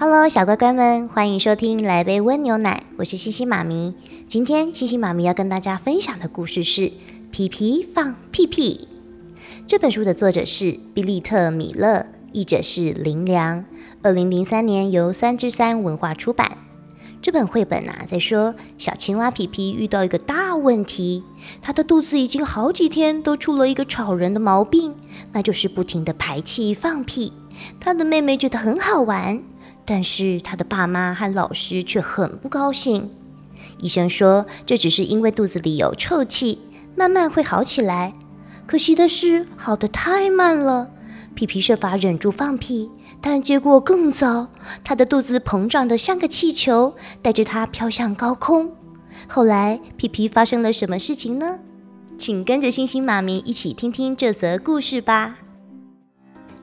Hello，小乖乖们，欢迎收听《来杯温牛奶》，我是西西妈咪。今天西西妈咪要跟大家分享的故事是《皮皮放屁屁》。这本书的作者是比利特·米勒，译者是林良。二零零三年由三之三文化出版。这本绘本啊，在说小青蛙皮皮遇到一个大问题，它的肚子已经好几天都出了一个吵人的毛病，那就是不停的排气放屁。他的妹妹觉得很好玩，但是他的爸妈和老师却很不高兴。医生说这只是因为肚子里有臭气，慢慢会好起来。可惜的是，好的太慢了。皮皮设法忍住放屁。但结果更糟，他的肚子膨胀得像个气球，带着他飘向高空。后来，皮皮发生了什么事情呢？请跟着星星妈咪一起听听这则故事吧。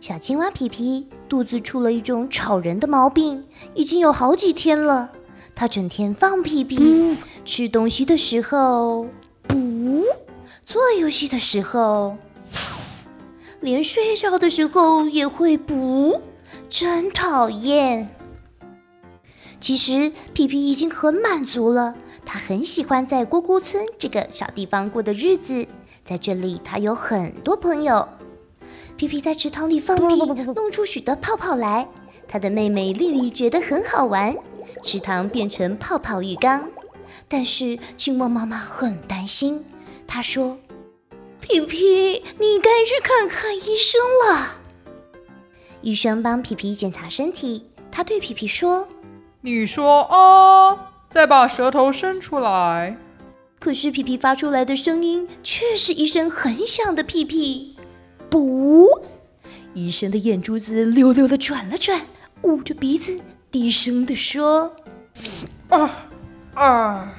小青蛙皮皮肚子出了一种吵人的毛病，已经有好几天了。它整天放屁屁，吃东西的时候不，做游戏的时候，连睡觉的时候也会不。真讨厌！其实皮皮已经很满足了，他很喜欢在蝈蝈村这个小地方过的日子。在这里，他有很多朋友。皮皮在池塘里放屁，弄出许多泡泡来。他的妹妹丽丽觉得很好玩，池塘变成泡泡浴缸。但是青蛙妈妈很担心，她说：“皮皮，你该去看看医生了。”医生帮皮皮检查身体，他对皮皮说：“你说啊，再把舌头伸出来。”可是皮皮发出来的声音却是一声很响的屁屁。不，医生的眼珠子溜溜的转了转，捂着鼻子，低声的说：“啊啊，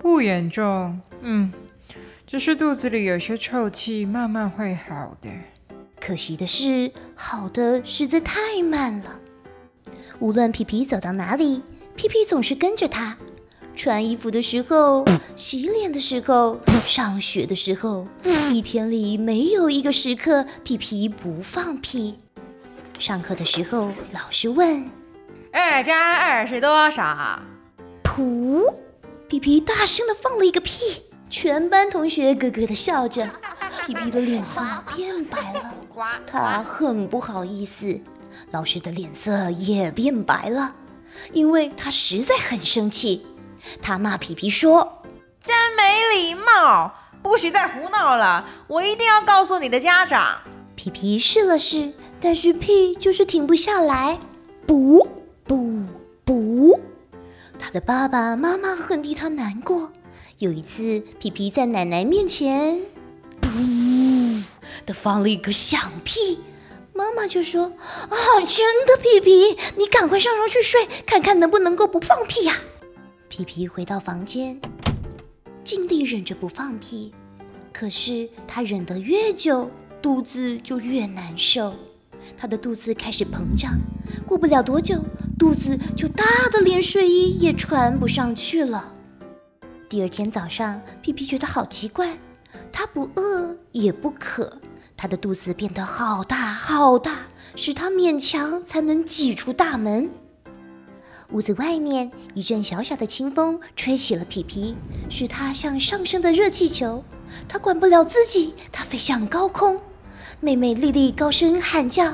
不严重，嗯，只是肚子里有些臭气，慢慢会好的。”可惜的是，好的实在太慢了。无论皮皮走到哪里，皮皮总是跟着他。穿衣服的时候，洗脸的时候，上学的时候，一天里没有一个时刻屁屁不放屁。上课的时候，老师问：“二加二是多少？”噗！皮皮大声的放了一个屁，全班同学咯咯的笑着。皮皮的脸色变白了，他很不好意思。老师的脸色也变白了，因为他实在很生气。他骂皮皮说：“真没礼貌，不许再胡闹了！我一定要告诉你的家长。”皮皮试了试，但是屁就是停不下来，不不不。他的爸爸妈妈很替他难过。有一次，皮皮在奶奶面前。噗的放了一个响屁，妈妈就说：“啊，真的，皮皮，你赶快上床去睡，看看能不能够不放屁呀。”皮皮回到房间，尽力忍着不放屁，可是他忍得越久，肚子就越难受。他的肚子开始膨胀，过不了多久，肚子就大的连睡衣也穿不上去了。第二天早上，皮皮觉得好奇怪。他不饿也不渴，他的肚子变得好大好大，使他勉强才能挤出大门。屋子外面一阵小小的清风吹起了皮皮，使他像上升的热气球。他管不了自己，他飞向高空。妹妹丽丽高声喊叫：“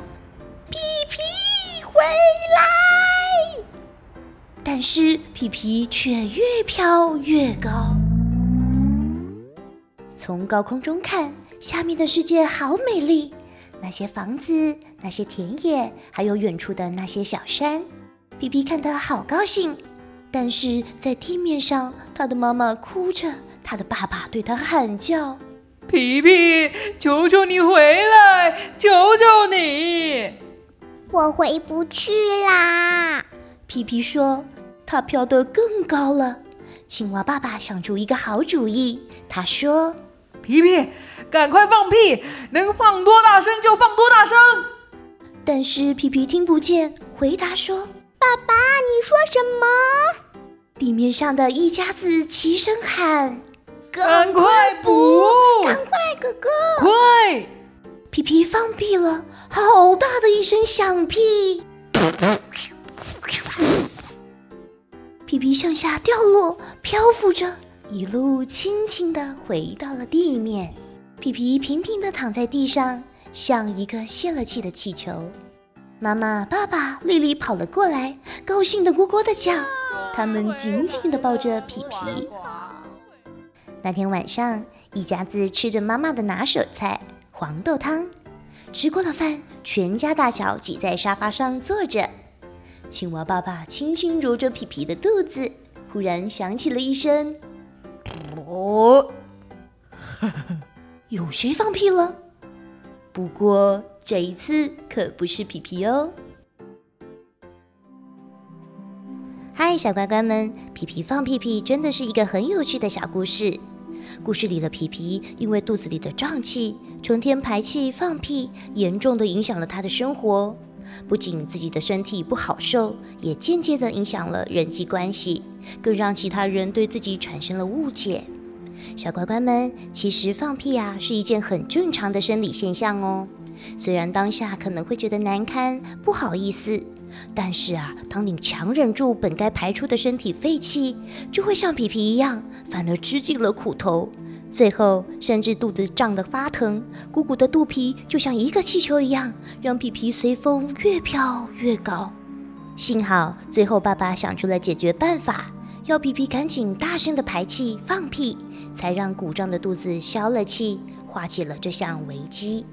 皮皮回来！”但是皮皮却越飘越高。从高空中看，下面的世界好美丽，那些房子，那些田野，还有远处的那些小山，皮皮看得好高兴。但是在地面上，他的妈妈哭着，他的爸爸对他喊叫：“皮皮，求求你回来，求求你！”我回不去啦。皮皮说：“他飘得更高了。”青蛙爸爸想出一个好主意，他说：“皮皮，赶快放屁，能放多大声就放多大声。”但是皮皮听不见，回答说：“爸爸，你说什么？”地面上的一家子齐声喊：“赶快补！赶快，哥哥，快！”皮皮放屁了，好大的一声响屁！皮皮向下掉落，漂浮着，一路轻轻地回到了地面。皮皮平平的躺在地上，像一个泄了气的气球。妈妈、爸爸、丽丽跑了过来，高兴地咕咕地叫。他们紧紧地抱着皮皮。那天晚上，一家子吃着妈妈的拿手菜——黄豆汤。吃过了饭，全家大小挤在沙发上坐着。青蛙爸爸轻轻揉着皮皮的肚子，忽然响起了一声：“哦，有谁放屁了？”不过这一次可不是皮皮哦。嗨，小乖乖们，皮皮放屁屁真的是一个很有趣的小故事。故事里的皮皮因为肚子里的胀气，成天排气放屁，严重的影响了他的生活。不仅自己的身体不好受，也间接的影响了人际关系，更让其他人对自己产生了误解。小乖乖们，其实放屁啊是一件很正常的生理现象哦。虽然当下可能会觉得难堪、不好意思，但是啊，当你强忍住本该排出的身体废气，就会像皮皮一样，反而吃尽了苦头。最后，甚至肚子胀得发疼，鼓鼓的肚皮就像一个气球一样，让皮皮随风越飘越高。幸好最后爸爸想出了解决办法，要皮皮赶紧大声的排气放屁，才让鼓胀的肚子消了气，化解了这项危机。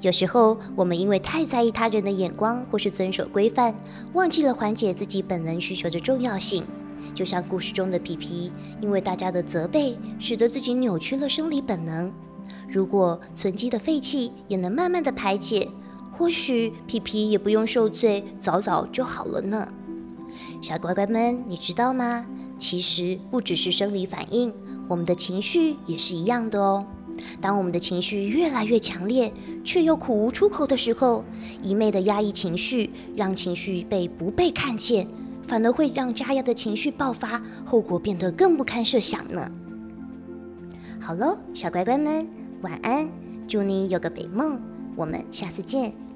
有时候我们因为太在意他人的眼光，或是遵守规范，忘记了缓解自己本能需求的重要性。就像故事中的皮皮，因为大家的责备，使得自己扭曲了生理本能。如果存积的废气也能慢慢的排解，或许皮皮也不用受罪，早早就好了呢。小乖乖们，你知道吗？其实不只是生理反应，我们的情绪也是一样的哦。当我们的情绪越来越强烈，却又苦无出口的时候，一昧的压抑情绪，让情绪被不被看见。反而会让加压的情绪爆发，后果变得更不堪设想呢。好喽，小乖乖们，晚安，祝你有个美梦，我们下次见。